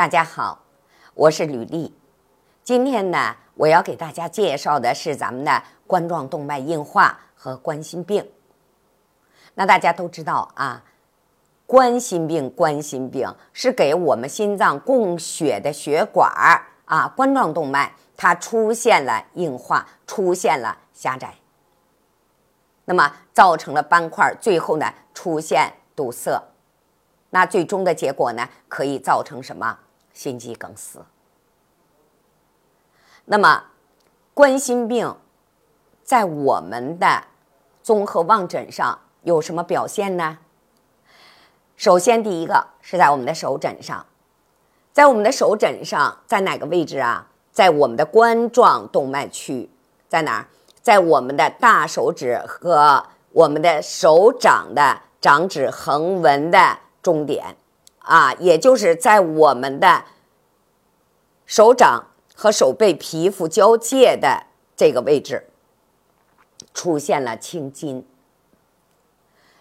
大家好，我是吕丽。今天呢，我要给大家介绍的是咱们的冠状动脉硬化和冠心病。那大家都知道啊，冠心病，冠心病是给我们心脏供血的血管儿啊，冠状动脉它出现了硬化，出现了狭窄，那么造成了斑块，最后呢出现堵塞，那最终的结果呢，可以造成什么？心肌梗死。那么，冠心病在我们的综合望诊上有什么表现呢？首先，第一个是在我们的手诊上，在我们的手诊上，在哪个位置啊？在我们的冠状动脉区，在哪儿？在我们的大手指和我们的手掌的掌指横纹的中点。啊，也就是在我们的手掌和手背皮肤交界的这个位置出现了青筋。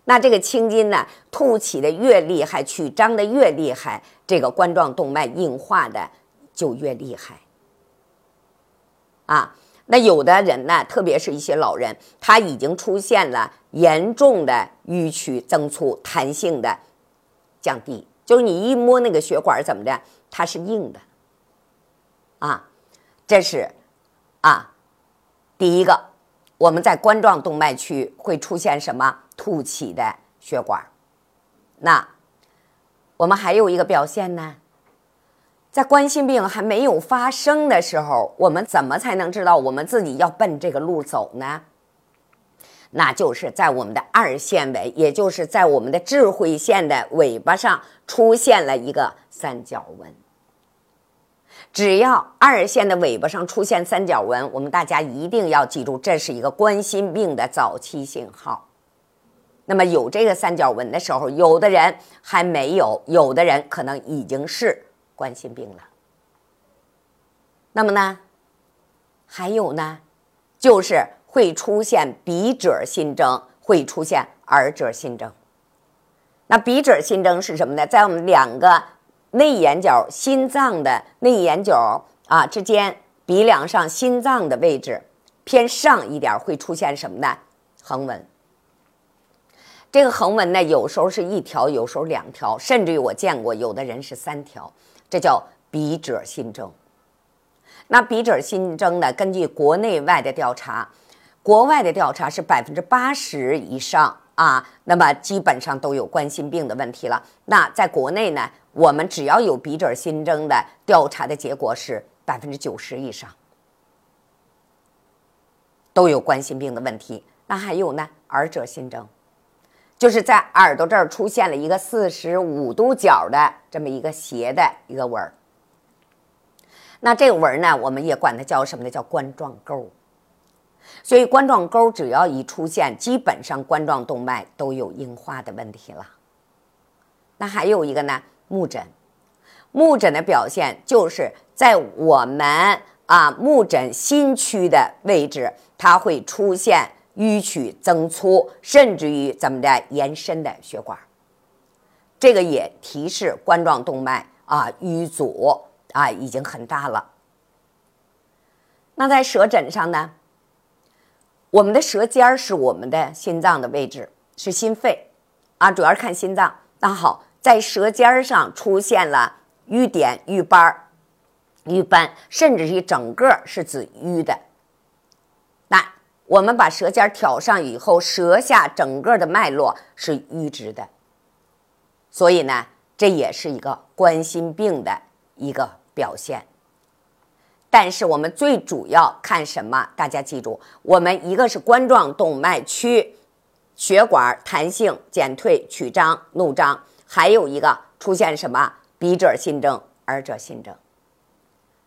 那这个青筋呢，凸起的越厉害，曲张的越厉害，这个冠状动脉硬化的就越厉害。啊，那有的人呢，特别是一些老人，他已经出现了严重的淤曲增粗，弹性的降低。就是你一摸那个血管怎么的，它是硬的，啊，这是啊，第一个，我们在冠状动脉区会出现什么凸起的血管？那我们还有一个表现呢，在冠心病还没有发生的时候，我们怎么才能知道我们自己要奔这个路走呢？那就是在我们的二线尾，也就是在我们的智慧线的尾巴上出现了一个三角纹。只要二线的尾巴上出现三角纹，我们大家一定要记住，这是一个冠心病的早期信号。那么有这个三角纹的时候，有的人还没有，有的人可能已经是冠心病了。那么呢，还有呢，就是。会出现鼻褶新征，会出现耳褶新征。那鼻褶新征是什么呢？在我们两个内眼角心脏的内眼角啊之间，鼻梁上心脏的位置偏上一点，会出现什么呢？横纹。这个横纹呢，有时候是一条，有时候两条，甚至于我见过有的人是三条，这叫鼻褶新征。那鼻褶新征呢，根据国内外的调查。国外的调查是百分之八十以上啊，那么基本上都有冠心病的问题了。那在国内呢，我们只要有鼻褶新增的调查的结果是百分之九十以上都有冠心病的问题。那还有呢，耳者新征，就是在耳朵这儿出现了一个四十五度角的这么一个斜的一个纹儿。那这个纹儿呢，我们也管它叫什么呢？叫冠状沟。所以冠状沟只要一出现，基本上冠状动脉都有硬化的问题了。那还有一个呢，目诊。目诊的表现就是在我们啊目诊心区的位置，它会出现淤曲增粗，甚至于怎么的延伸的血管。这个也提示冠状动脉啊淤阻啊已经很大了。那在舌诊上呢？我们的舌尖儿是我们的心脏的位置，是心肺，啊，主要是看心脏。那好，在舌尖儿上出现了瘀点、瘀斑儿、瘀斑，甚至是整个是紫瘀的。那我们把舌尖挑上以后，舌下整个的脉络是瘀滞的，所以呢，这也是一个冠心病的一个表现。但是我们最主要看什么？大家记住，我们一个是冠状动脉区血管弹性减退、曲张、怒张，还有一个出现什么鼻褶新征、耳者心征。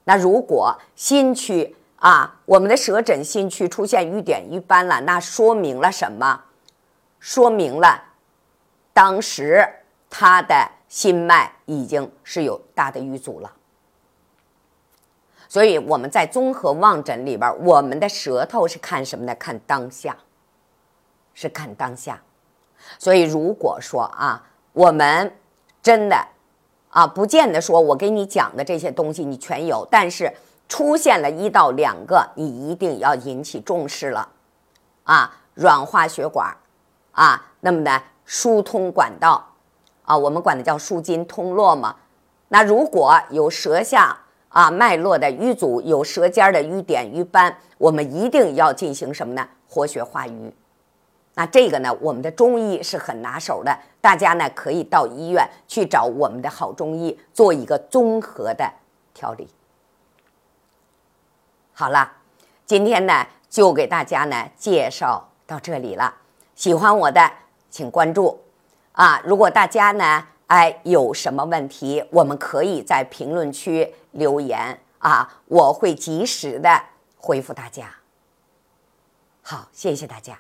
那如果心区啊，我们的舌诊心区出现瘀点、瘀斑了，那说明了什么？说明了当时他的心脉已经是有大的瘀阻了。所以我们在综合望诊里边，我们的舌头是看什么呢？看当下，是看当下。所以如果说啊，我们真的啊，不见得说我给你讲的这些东西你全有，但是出现了一到两个，你一定要引起重视了，啊，软化血管，啊，那么呢，疏通管道，啊，我们管它叫疏筋通络嘛。那如果有舌下啊脉络的瘀阻，有舌尖的瘀点瘀斑，我们一定要进行什么呢？活血化瘀。那这个呢，我们的中医是很拿手的，大家呢可以到医院去找我们的好中医做一个综合的调理。好了，今天呢就给大家呢介绍到这里了。喜欢我的请关注啊！如果大家呢哎有什么问题，我们可以在评论区留言啊，我会及时的回复大家。好，谢谢大家。